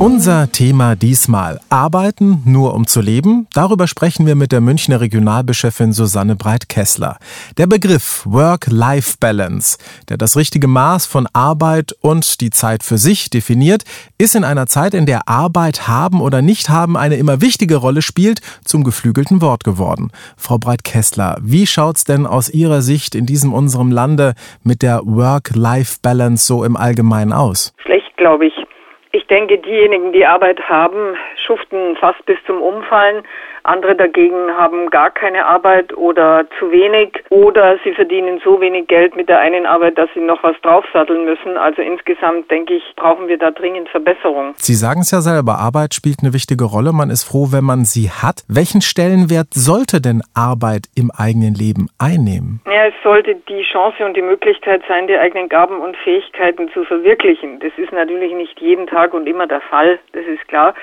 Unser Thema diesmal Arbeiten nur um zu leben. Darüber sprechen wir mit der Münchner Regionalbischöfin Susanne Breit-Kessler. Der Begriff Work-Life-Balance, der das richtige Maß von Arbeit und die Zeit für sich definiert, ist in einer Zeit, in der Arbeit haben oder nicht haben eine immer wichtige Rolle spielt, zum geflügelten Wort geworden. Frau Breit-Kessler, wie schaut's denn aus Ihrer Sicht in diesem unserem Lande mit der Work-Life-Balance so im Allgemeinen aus? Schlecht, glaube ich. Ich denke, diejenigen, die Arbeit haben, schuften fast bis zum Umfallen. Andere dagegen haben gar keine Arbeit oder zu wenig oder sie verdienen so wenig Geld mit der einen Arbeit, dass sie noch was draufsatteln müssen. Also insgesamt denke ich, brauchen wir da dringend Verbesserung. Sie sagen es ja selber, Arbeit spielt eine wichtige Rolle. Man ist froh, wenn man sie hat. Welchen Stellenwert sollte denn Arbeit im eigenen Leben einnehmen? Ja, es sollte die Chance und die Möglichkeit sein, die eigenen Gaben und Fähigkeiten zu verwirklichen. Das ist natürlich nicht jeden Tag und immer der Fall, das ist klar.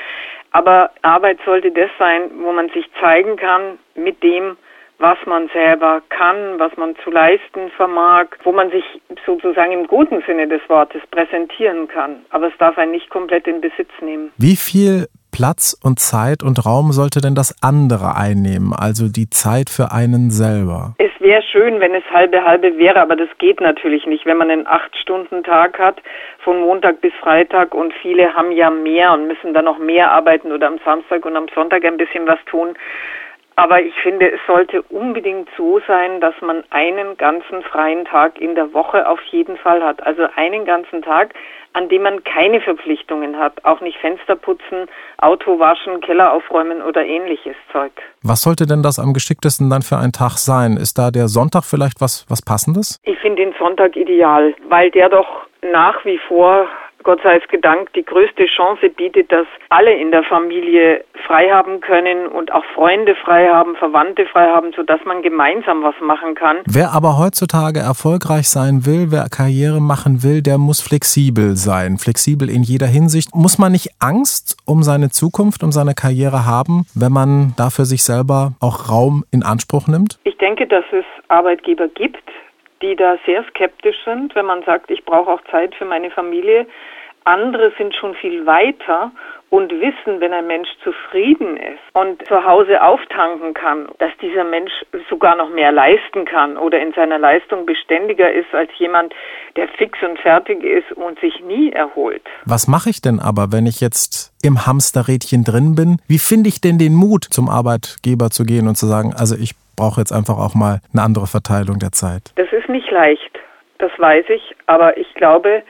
Aber Arbeit sollte das sein, wo man sich zeigen kann mit dem, was man selber kann, was man zu leisten vermag, wo man sich sozusagen im guten Sinne des Wortes präsentieren kann. Aber es darf einen nicht komplett in Besitz nehmen. Wie viel Platz und Zeit und Raum sollte denn das andere einnehmen, also die Zeit für einen selber? Es wäre schön, wenn es halbe halbe wäre, aber das geht natürlich nicht, wenn man einen Acht-Stunden-Tag hat, von Montag bis Freitag und viele haben ja mehr und müssen dann noch mehr arbeiten oder am Samstag und am Sonntag ein bisschen was tun. Aber ich finde, es sollte unbedingt so sein, dass man einen ganzen freien Tag in der Woche auf jeden Fall hat. Also einen ganzen Tag, an dem man keine Verpflichtungen hat, auch nicht Fenster putzen, Auto waschen, Keller aufräumen oder ähnliches Zeug. Was sollte denn das am geschicktesten dann für ein Tag sein? Ist da der Sonntag vielleicht was, was Passendes? Ich finde den Sonntag ideal, weil der doch nach wie vor Gott sei es gedankt, die größte Chance bietet, dass alle in der Familie frei haben können und auch Freunde frei haben, Verwandte frei haben, sodass man gemeinsam was machen kann. Wer aber heutzutage erfolgreich sein will, wer Karriere machen will, der muss flexibel sein. Flexibel in jeder Hinsicht. Muss man nicht Angst um seine Zukunft, um seine Karriere haben, wenn man dafür sich selber auch Raum in Anspruch nimmt? Ich denke, dass es Arbeitgeber gibt, die da sehr skeptisch sind, wenn man sagt, ich brauche auch Zeit für meine Familie. Andere sind schon viel weiter und wissen, wenn ein Mensch zufrieden ist und zu Hause auftanken kann, dass dieser Mensch sogar noch mehr leisten kann oder in seiner Leistung beständiger ist als jemand, der fix und fertig ist und sich nie erholt. Was mache ich denn aber, wenn ich jetzt im Hamsterrädchen drin bin? Wie finde ich denn den Mut, zum Arbeitgeber zu gehen und zu sagen, also ich brauche jetzt einfach auch mal eine andere Verteilung der Zeit? Das ist nicht leicht, das weiß ich, aber ich glaube,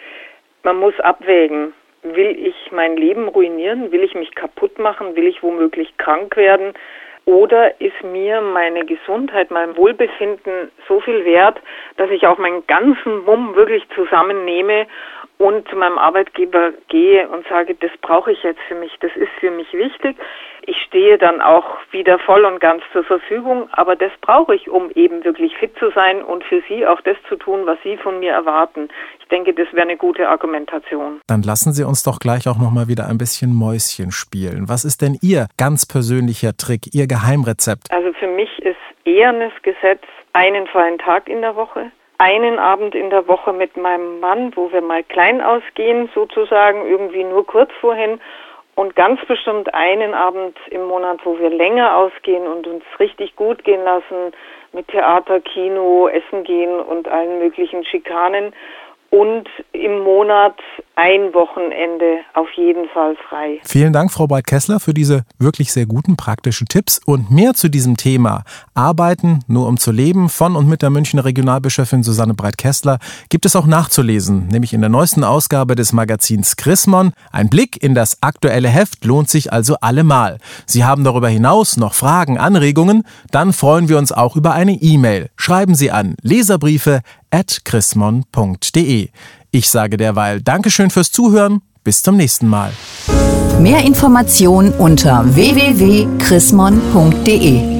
man muss abwägen. Will ich mein Leben ruinieren? Will ich mich kaputt machen? Will ich womöglich krank werden? Oder ist mir meine Gesundheit, mein Wohlbefinden so viel wert, dass ich auch meinen ganzen Mumm wirklich zusammennehme und zu meinem Arbeitgeber gehe und sage, das brauche ich jetzt für mich, das ist für mich wichtig. Ich stehe dann auch wieder voll und ganz zur Verfügung, aber das brauche ich, um eben wirklich fit zu sein und für Sie auch das zu tun, was Sie von mir erwarten. Ich denke, das wäre eine gute Argumentation. Dann lassen Sie uns doch gleich auch noch mal wieder ein bisschen Mäuschen spielen. Was ist denn Ihr ganz persönlicher Trick, Ihr Geheimrezept? Also für mich ist ehernes Gesetz einen freien Tag in der Woche einen Abend in der Woche mit meinem Mann, wo wir mal klein ausgehen, sozusagen, irgendwie nur kurz vorhin. Und ganz bestimmt einen Abend im Monat, wo wir länger ausgehen und uns richtig gut gehen lassen, mit Theater, Kino, Essen gehen und allen möglichen Schikanen und im Monat ein Wochenende auf jeden Fall frei. Vielen Dank, Frau Breit-Kessler, für diese wirklich sehr guten praktischen Tipps und mehr zu diesem Thema Arbeiten nur um zu leben von und mit der Münchner Regionalbischöfin Susanne Breit-Kessler gibt es auch nachzulesen, nämlich in der neuesten Ausgabe des Magazins Chrismon. Ein Blick in das aktuelle Heft lohnt sich also allemal. Sie haben darüber hinaus noch Fragen, Anregungen? Dann freuen wir uns auch über eine E-Mail. Schreiben Sie an leserbriefe chrismon.de. Ich sage derweil Dankeschön fürs Zuhören. Bis zum nächsten Mal. Mehr Informationen unter www.chrismon.de